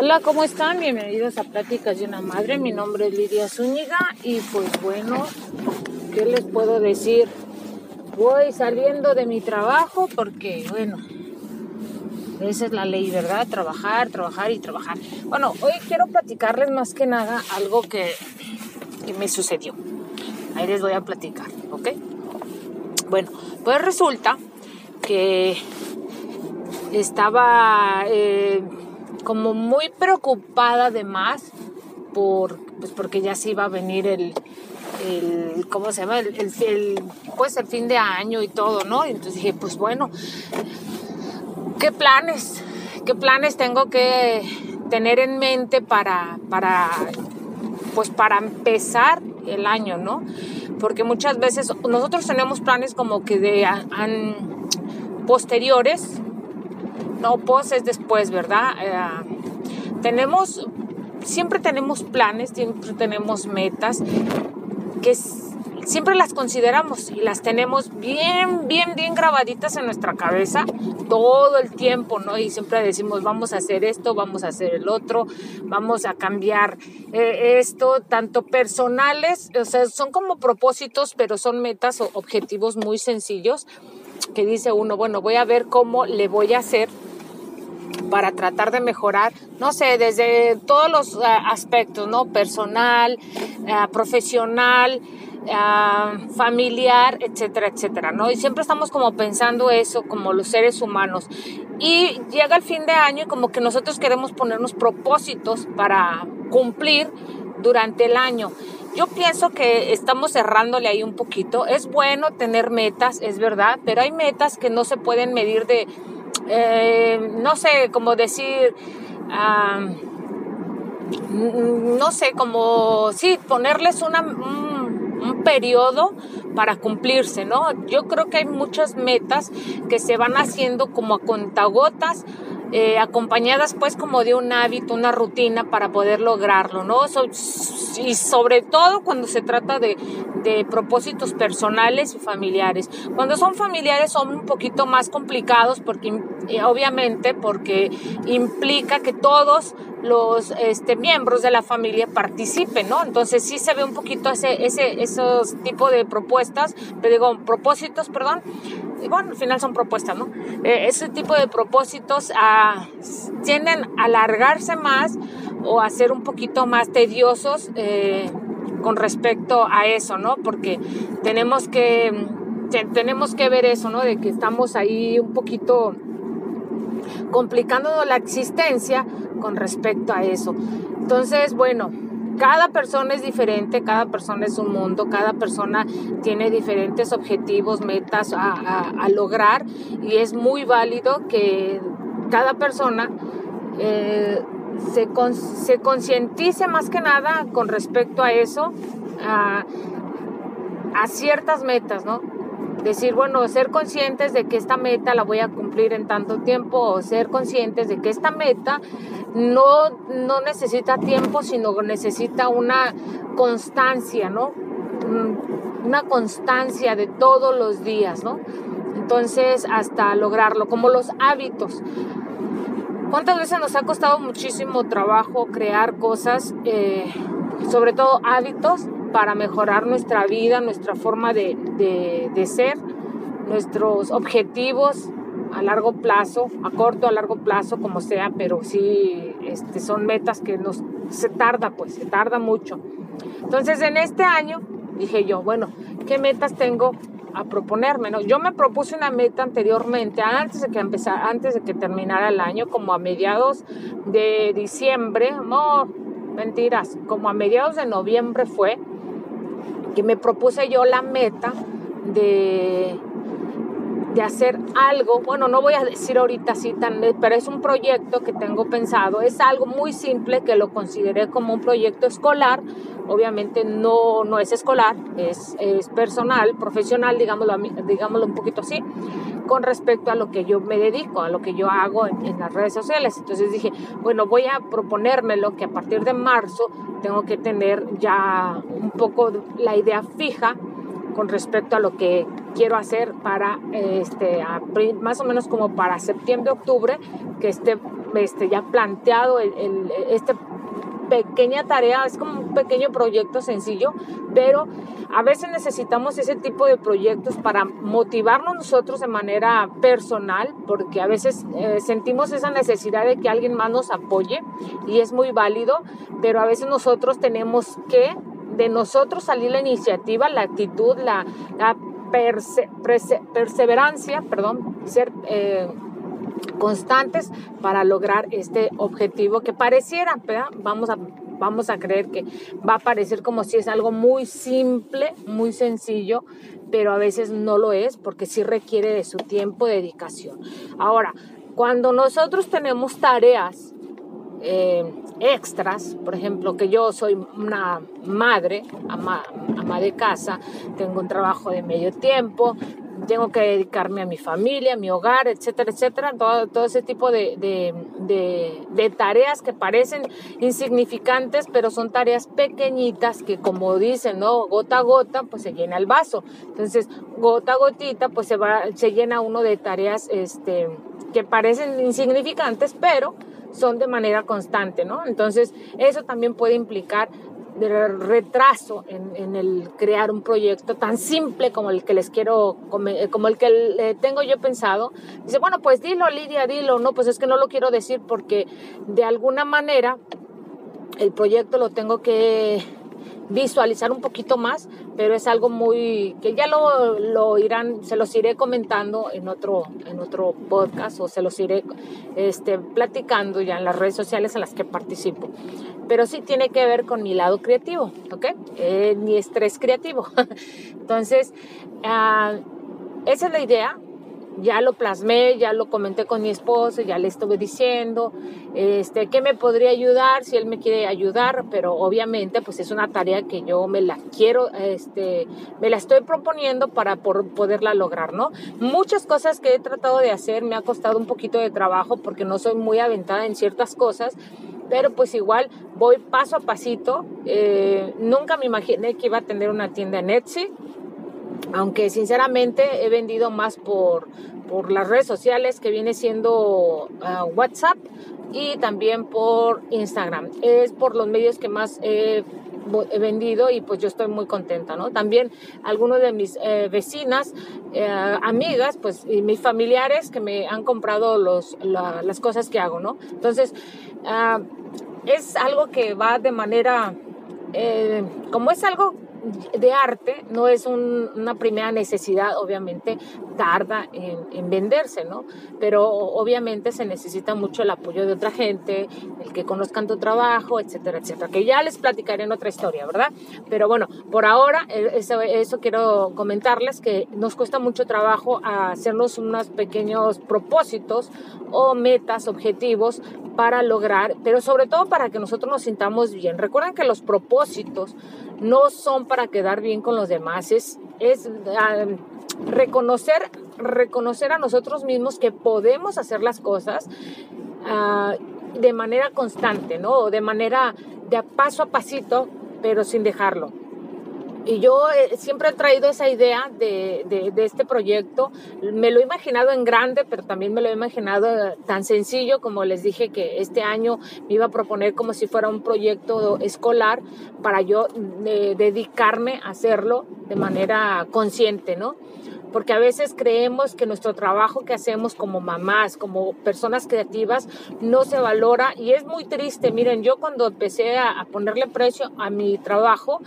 Hola, ¿cómo están? Bienvenidos a Pláticas de una Madre. Mi nombre es Lidia Zúñiga y pues bueno, ¿qué les puedo decir? Voy saliendo de mi trabajo porque, bueno, esa es la ley, ¿verdad? Trabajar, trabajar y trabajar. Bueno, hoy quiero platicarles más que nada algo que, me sucedió. Ahí les voy a platicar, ¿ok? Bueno, pues resulta que estaba... Eh, como muy preocupada además por, pues porque ya se iba a venir el, el ¿cómo se llama? El, el, pues el fin de año y todo, ¿no? Y entonces dije, pues bueno, ¿qué planes? ¿Qué planes tengo que tener en mente para, para, pues para empezar el año, ¿no? Porque muchas veces nosotros tenemos planes como que de posteriores no, pues es después, ¿verdad? Eh, tenemos, siempre tenemos planes, siempre tenemos metas que siempre las consideramos y las tenemos bien, bien, bien grabaditas en nuestra cabeza todo el tiempo, ¿no? Y siempre decimos, vamos a hacer esto, vamos a hacer el otro, vamos a cambiar eh, esto, tanto personales, o sea, son como propósitos, pero son metas o objetivos muy sencillos que dice uno, bueno, voy a ver cómo le voy a hacer para tratar de mejorar, no sé, desde todos los eh, aspectos, ¿no? Personal, eh, profesional, eh, familiar, etcétera, etcétera, ¿no? Y siempre estamos como pensando eso, como los seres humanos. Y llega el fin de año y como que nosotros queremos ponernos propósitos para cumplir durante el año. Yo pienso que estamos cerrándole ahí un poquito. Es bueno tener metas, es verdad, pero hay metas que no se pueden medir de eh, no sé, como decir, no sé, como, sí, ponerles una, un, un periodo para cumplirse, ¿no? Yo creo que hay muchas metas que se van haciendo como a contagotas eh, acompañadas pues como de un hábito, una rutina para poder lograrlo, ¿no? y sobre todo cuando se trata de, de, propósitos personales y familiares. Cuando son familiares son un poquito más complicados porque eh, obviamente porque implica que todos los este, miembros de la familia participen, ¿no? Entonces sí se ve un poquito ese, ese, esos tipos de propuestas, te digo, propósitos, perdón, y bueno, al final son propuestas, ¿no? Eh, ese tipo de propósitos ah, tienden a alargarse más o a ser un poquito más tediosos eh, con respecto a eso, ¿no? Porque tenemos que, tenemos que ver eso, ¿no? De que estamos ahí un poquito complicándonos la existencia con respecto a eso. Entonces, bueno, cada persona es diferente, cada persona es un mundo, cada persona tiene diferentes objetivos, metas a, lograr y es muy válido que cada persona eh, se, se concientice más que nada con respecto a eso, a, a ciertas metas, ¿no? Decir, bueno, ser conscientes de que esta meta la voy a cumplir en tanto tiempo o ser conscientes de que esta meta no, no necesita tiempo, sino necesita una constancia, ¿no? Mm, una constancia de todos los días, ¿no? Entonces, hasta lograrlo, como los hábitos. ¿Cuántas veces nos ha costado muchísimo trabajo crear cosas, eh, sobre todo hábitos, para mejorar nuestra vida, nuestra forma de, de, ser, nuestros objetivos a largo plazo, a corto, a largo plazo, como sea, pero sí este, son metas que nos, se tarda, pues, se tarda mucho. Entonces, en este año dije yo, bueno, ¿qué metas tengo a proponerme? No? Yo me propuse una meta anteriormente, antes de que empezara, antes de que terminara el año, como a mediados de diciembre, no, mentiras, como a mediados de noviembre fue, que me propuse yo la meta de, de hacer algo, bueno, no voy a decir ahorita así tan, pero es un proyecto que tengo pensado, es algo muy simple que lo consideré como un proyecto escolar, obviamente no, no es escolar, es, es personal, profesional, digámoslo, digámoslo un poquito así, con respecto a lo que yo me dedico, a lo que yo hago en, las redes sociales. Entonces dije, bueno, voy a proponérmelo que a partir de marzo tengo que tener ya un poco la idea fija con respecto a lo que quiero hacer para este más o menos como para septiembre octubre que esté este, ya planteado el, este pequeña tarea, es como un pequeño proyecto sencillo, pero a veces necesitamos ese tipo de proyectos para motivarnos nosotros de manera personal, porque a veces eh, sentimos esa necesidad de que alguien más nos apoye y es muy válido, pero a veces nosotros tenemos que de nosotros salir la iniciativa, la actitud, la, perseverancia, perdón, ser... Eh, constantes para lograr este objetivo que pareciera, vamos a vamos a creer que va a parecer como si es algo muy simple, muy sencillo, pero a veces no lo es porque sí requiere de su tiempo, de dedicación. Ahora, cuando nosotros tenemos tareas eh, extras, por ejemplo, que yo soy una madre, ama, ama de casa, tengo un trabajo de medio tiempo, tengo que dedicarme a mi familia, a mi hogar, etcétera, etcétera, todo, todo ese tipo de, de, de, tareas que parecen insignificantes, pero son tareas pequeñitas que como dicen, ¿no? Gota a gota, pues se llena el vaso. Entonces, gota a gotita, pues se, va, se llena uno de tareas este, que parecen insignificantes, pero son de manera constante, ¿no? Entonces, eso también puede implicar de retraso en, el crear un proyecto tan simple como el que les quiero, como el que tengo yo pensado. Dice, bueno, pues dilo, Lidia, dilo. No, pues es que no lo quiero decir porque de alguna manera el proyecto lo tengo que visualizar un poquito más, pero es algo muy que ya lo, lo, irán, se los iré comentando en otro, en otro podcast o se los iré este, platicando ya en las redes sociales en las que participo. Pero sí tiene que ver con mi lado creativo, ¿ok? Eh, mi estrés creativo. Entonces, ah, esa es la idea ya lo plasmé, ya lo comenté con mi esposo, ya le estuve diciendo, este, que me podría ayudar si él me quiere ayudar, pero obviamente pues es una tarea que yo me la quiero, este, me la estoy proponiendo para poderla lograr, ¿no? Muchas cosas que he tratado de hacer me ha costado un poquito de trabajo porque no soy muy aventada en ciertas cosas, pero pues igual voy paso a pasito. Eh, nunca me imaginé que iba a tener una tienda en Etsy aunque sinceramente he vendido más por, por las redes sociales que viene siendo ah, WhatsApp y también por Instagram. Es por los medios que más he, vendido y pues yo estoy muy contenta, ¿no? También algunos de mis eh, vecinas, eh, amigas, pues y mis familiares que me han comprado los, las cosas que hago, ¿no? Entonces, ah, es algo que va de manera, eh, como es algo de arte no es una primera necesidad, obviamente tarda en, venderse, ¿no? Pero obviamente se necesita mucho el apoyo de otra gente, el que conozcan tu trabajo, etcétera, etcétera, que ya les platicaré en otra historia, ¿verdad? Pero bueno, por ahora eh, eso, eso quiero comentarles que nos cuesta mucho trabajo hacernos unos pequeños propósitos o metas, objetivos para lograr, pero sobre todo para que nosotros nos sintamos bien. Recuerden que los propósitos no son para quedar bien con los demás, es, es ah, reconocer, reconocer a nosotros mismos que podemos hacer las cosas ah, de manera constante, ¿no? De manera de paso a pasito, pero sin dejarlo. Y yo eh, siempre he traído esa idea de, de, este proyecto. Me lo he imaginado en grande, pero también me lo he imaginado tan sencillo como les dije que este año me iba a proponer como si fuera un proyecto escolar para yo eh, dedicarme a hacerlo de manera consciente, ¿no? Porque a veces creemos que nuestro trabajo que hacemos como mamás, como personas creativas, no se valora y es muy triste. Miren, yo cuando empecé a, ponerle precio a mi trabajo,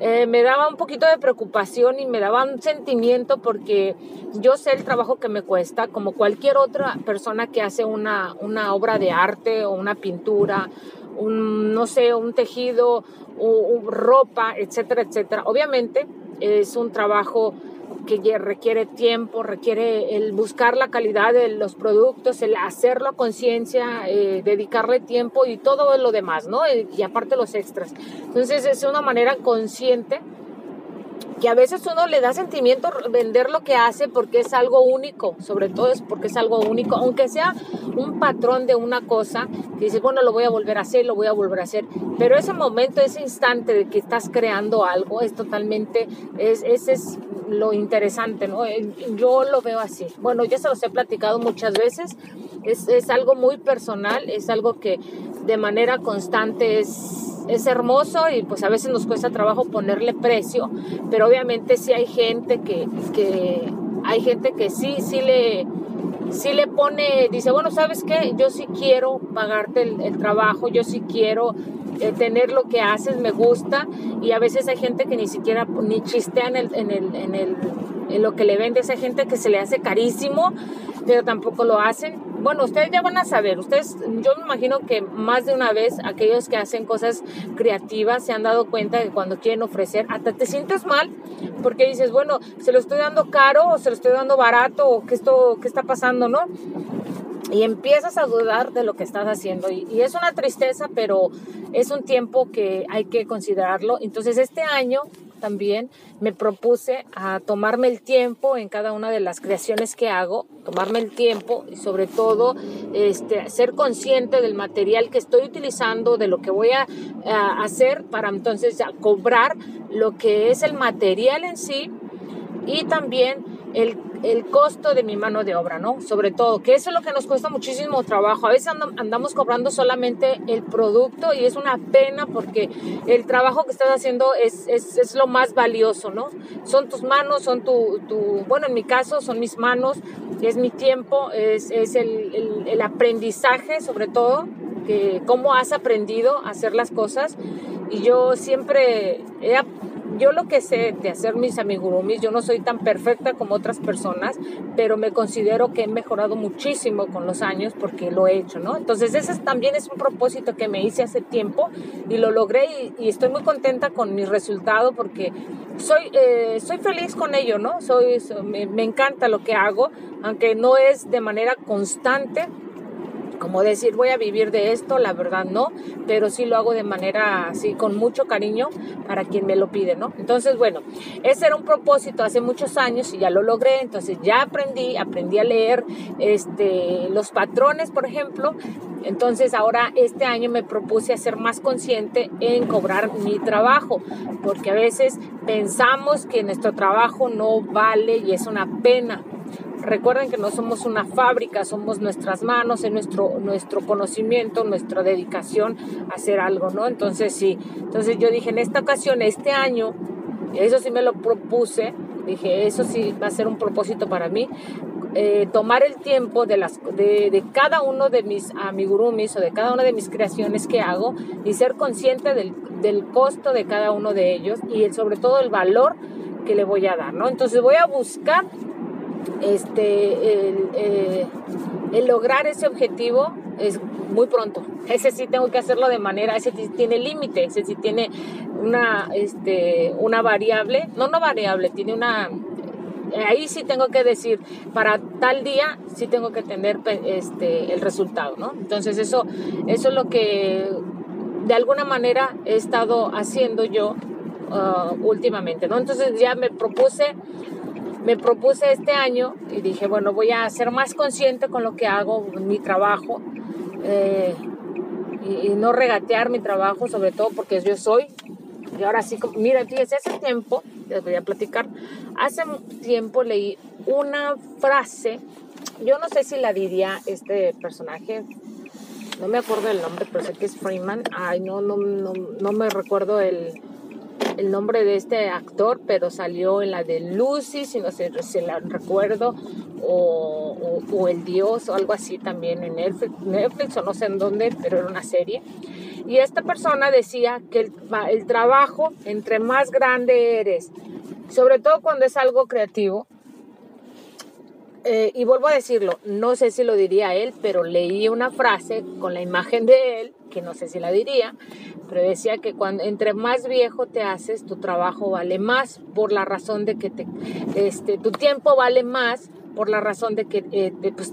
eh, me daba un poquito de preocupación y me daba un sentimiento porque yo sé el trabajo que me cuesta, como cualquier otra persona que hace una, una obra de arte o una pintura, un, no sé, un tejido, ropa, etcétera, etcétera. Obviamente es un trabajo que requiere tiempo, requiere el buscar la calidad de los productos, el hacerlo a conciencia, eh, dedicarle tiempo y todo lo demás, ¿no? Y aparte los extras. Entonces es una manera consciente que a veces uno le da sentimiento vender lo que hace porque es algo único, sobre todo es porque es algo único, aunque sea un patrón de una cosa, que dices, bueno, lo voy a volver a hacer, lo voy a volver a hacer, pero ese momento, ese instante de que estás creando algo es totalmente, es, es lo interesante, ¿no? Eh, yo lo veo así. Bueno, ya se los he platicado muchas veces es, es algo muy personal, es algo que de manera constante es, es hermoso y pues a veces nos cuesta trabajo ponerle precio, pero obviamente sí hay gente que, que hay gente que sí, sí le, sí le pone, dice, bueno, ¿sabes qué? Yo sí quiero pagarte el, trabajo, yo sí quiero eh, tener lo que haces, me gusta, y a veces hay gente que ni siquiera ni chistea en, el, en, el, en, el, en lo que le vende, esa gente que se le hace carísimo, pero tampoco lo hacen. Bueno, ustedes ya van a saber, ustedes, yo me imagino que más de una vez aquellos que hacen cosas creativas se han dado cuenta que cuando quieren ofrecer, hasta te sientes mal porque dices, bueno, se lo estoy dando caro o se lo estoy dando barato o qué, esto, qué está pasando, ¿no? Y empiezas a dudar de lo que estás haciendo. Y, es una tristeza, pero es un tiempo que hay que considerarlo. Entonces este año también me propuse a tomarme el tiempo en cada una de las creaciones que hago, tomarme el tiempo y sobre todo este, ser consciente del material que estoy utilizando, de lo que voy a hacer para entonces cobrar lo que es el material en sí y también el, el, costo de mi mano de obra, ¿no? Sobre todo, que eso es lo que nos cuesta muchísimo trabajo. A veces andamos cobrando solamente el producto y es una pena porque el trabajo que estás haciendo es, es, es lo más valioso, ¿no? Son tus manos, son tu, tu, bueno, en mi caso son mis manos, es mi tiempo, es, es el, el, aprendizaje sobre todo, que cómo has aprendido a hacer las cosas. Y yo siempre he yo lo que sé de hacer mis amigurumis, yo no soy tan perfecta como otras personas, pero me considero que he mejorado muchísimo con los años porque lo he hecho, ¿no? Entonces ese también es un propósito que me hice hace tiempo y lo logré y, estoy muy contenta con mi resultado porque soy, eh, soy feliz con ello, ¿no? Soy, me, me encanta lo que hago, aunque no es de manera constante, como decir voy a vivir de esto, la verdad no, pero sí lo hago de manera así con mucho cariño para quien me lo pide, ¿no? Entonces, bueno, ese era un propósito hace muchos años y ya lo logré, entonces ya aprendí, aprendí a leer este, los patrones, por ejemplo, entonces ahora este año me propuse a ser más consciente en cobrar mi trabajo, porque a veces pensamos que nuestro trabajo no vale y es una pena, Recuerden que no somos una fábrica, somos nuestras manos, es nuestro, nuestro conocimiento, nuestra dedicación a hacer algo, ¿no? Entonces sí, entonces yo dije, en esta ocasión, este año, eso sí me lo propuse, dije, eso sí va a ser un propósito para mí, eh, tomar el tiempo de, las, de, cada uno de mis amigurumis o de cada una de mis creaciones que hago y ser consciente del, del costo de cada uno de ellos y sobre todo el valor que le voy a dar, ¿no? Entonces voy a buscar este, eh, el, lograr ese objetivo es muy pronto. Ese sí tengo que hacerlo de manera, ese sí tiene límite, ese sí tiene una, este, una variable, no no variable, tiene una, ahí sí tengo que decir, para tal día sí tengo que tener este, el resultado, ¿no? Entonces eso, eso es lo que de alguna manera he estado haciendo yo uh, últimamente, ¿no? Entonces ya me propuse me propuse este año y dije, bueno, voy a ser más consciente con lo que hago, mi trabajo, eh, y, no regatear mi trabajo, sobre todo porque yo soy. Y ahora sí, mira, fíjese, hace tiempo, les voy a platicar, hace tiempo leí una frase, yo no sé si la diría este personaje, no me acuerdo el nombre, pero sé que es Freeman, ay, no, no, no, no me recuerdo el, el nombre de este actor, pero salió en la de Lucy, si no sé si la recuerdo, o, o, El Dios, o algo así también en Netflix, Netflix, o no sé en dónde, pero era una serie. Y esta persona decía que el, trabajo, entre más grande eres, sobre todo cuando es algo creativo, eh, y vuelvo a decirlo, no sé si lo diría él, pero leí una frase con la imagen de él, que no sé si la diría, pero decía que cuando entre más viejo te haces, tu trabajo vale más por la razón de que te, este, tu tiempo vale más por la razón de que eh, pues,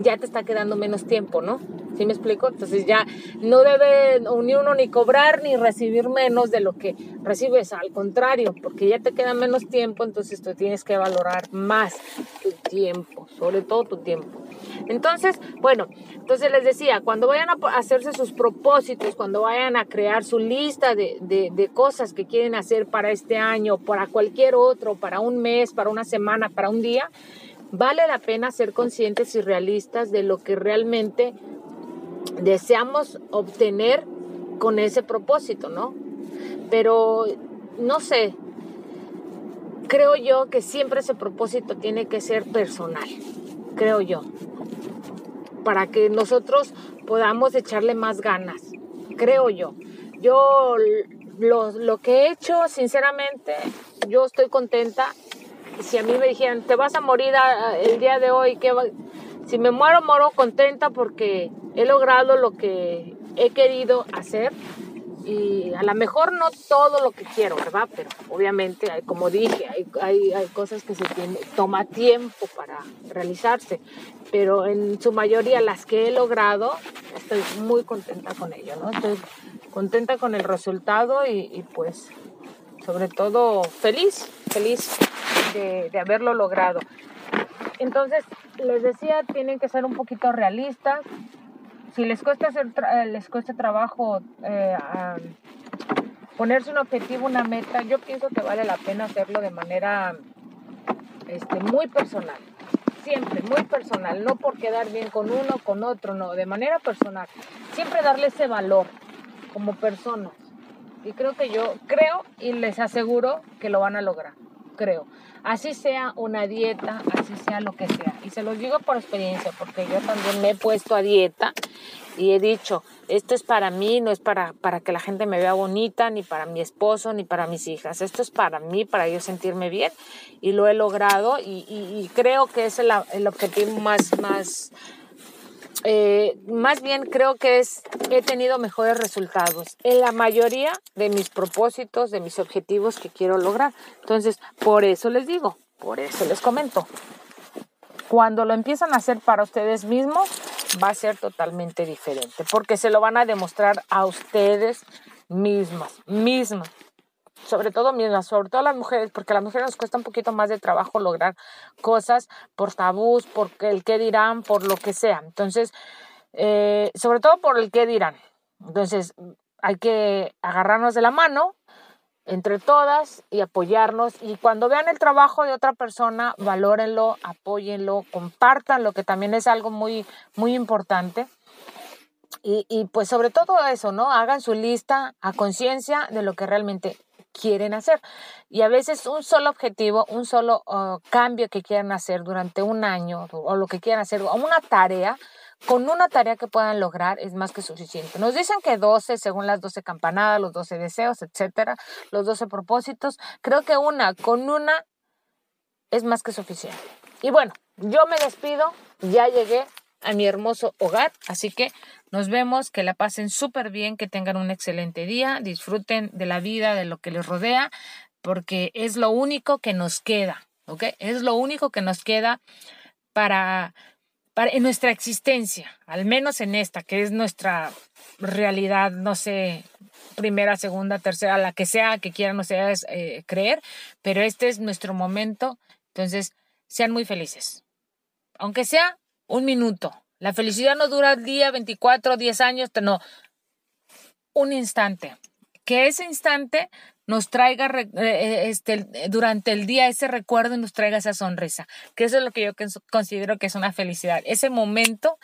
ya te está quedando menos tiempo, ¿no? ¿Sí me explico? Entonces ya no debe ni uno ni cobrar ni recibir menos de lo que recibes, al contrario, porque ya te queda menos tiempo, entonces tú tienes que valorar más tu tiempo, sobre todo tu tiempo. Entonces, bueno, entonces les decía, cuando vayan a hacerse sus propósitos, cuando vayan a crear su lista de, de, de cosas que quieren hacer para este año, para cualquier otro, para un mes, para una semana, para un día, vale la pena ser conscientes y realistas de lo que realmente deseamos obtener con ese propósito, ¿no? Pero no sé, creo yo que siempre ese propósito tiene que ser personal, creo yo, para que nosotros podamos echarle más ganas, creo yo. Yo lo, lo que he hecho, sinceramente, yo estoy contenta. Si a mí me dijeran, te vas a morir el día de hoy, que si me muero, moro contenta porque he logrado lo que he querido hacer y a lo mejor no todo lo que quiero, ¿verdad? Pero obviamente, como dije, hay, hay, cosas que se tiene, toma tiempo para realizarse, pero en su mayoría las que he logrado, estoy muy contenta con ello, ¿no? Estoy contenta con el resultado y, pues sobre todo feliz, feliz de, de haberlo logrado. Entonces, les decía, tienen que ser un poquito realistas, si les cuesta, hacer eh, les cuesta trabajo eh, ponerse un objetivo, una meta, yo pienso que vale la pena hacerlo de manera este, muy personal. Siempre, muy personal, no por quedar bien con uno con otro, no, de manera personal. Siempre darle ese valor como persona. Y creo que yo, creo y les aseguro que lo van a lograr, creo así sea una dieta, así sea lo que sea. Y se los digo por experiencia, porque yo también me he puesto a dieta y he dicho, esto es para mí, no es para, para que la gente me vea bonita, ni para mi esposo, ni para mis hijas. Esto es para mí, para yo sentirme bien. Y lo he logrado y, creo que es el, el objetivo más, más, eh, más bien creo que es, he tenido mejores resultados en la mayoría de mis propósitos, de mis objetivos que quiero lograr. Entonces, por eso les digo, por eso les comento. Cuando lo empiezan a hacer para ustedes mismos, va a ser totalmente diferente, porque se lo van a demostrar a ustedes mismas, mismas sobre todo mismas, sobre todo las mujeres, porque a las mujeres nos cuesta un poquito más de trabajo lograr cosas por tabús, por el qué dirán, por lo que sea. Entonces, eh, sobre todo por el qué dirán. Entonces, hay que agarrarnos de la mano entre todas y apoyarnos. Y cuando vean el trabajo de otra persona, valórenlo, apóyenlo, compartanlo, que también es algo muy, muy importante. Y, y, pues sobre todo eso, ¿no? Hagan su lista a conciencia de lo que realmente quieren hacer. Y a veces un solo objetivo, un solo uh, cambio que quieran hacer durante un año o lo que quieran hacer, o una tarea, con una tarea que puedan lograr es más que suficiente. Nos dicen que 12, según las 12 campanadas, los 12 deseos, etcétera, los 12 propósitos. Creo que una, con una, es más que suficiente. Y bueno, yo me despido, ya llegué a mi hermoso hogar. Así que nos vemos, que la pasen súper bien, que tengan un excelente día, disfruten de la vida, de lo que les rodea, porque es lo único que nos queda, ¿ok? Es lo único que nos queda para, para en nuestra existencia, al menos en esta, que es nuestra realidad, no sé, primera, segunda, tercera, la que sea que quieran ustedes eh, creer, pero este es nuestro momento, entonces sean muy felices. Aunque sea un minuto. La felicidad no dura el día, 24, 10 años, no. Un instante. Que ese instante nos traiga eh, eh, este, durante el día ese recuerdo y nos traiga esa sonrisa. Que eso es lo que yo considero que es una felicidad. Ese momento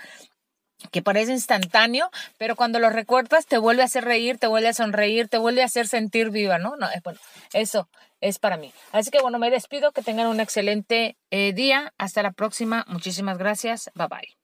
que parece instantáneo, pero cuando lo recuerdas te vuelve a hacer reír, te vuelve a sonreír, te vuelve a hacer sentir viva, ¿no? no bueno, eso es para mí. Así que bueno, me despido, que tengan un excelente eh, día. Hasta la próxima. Muchísimas gracias. Bye bye.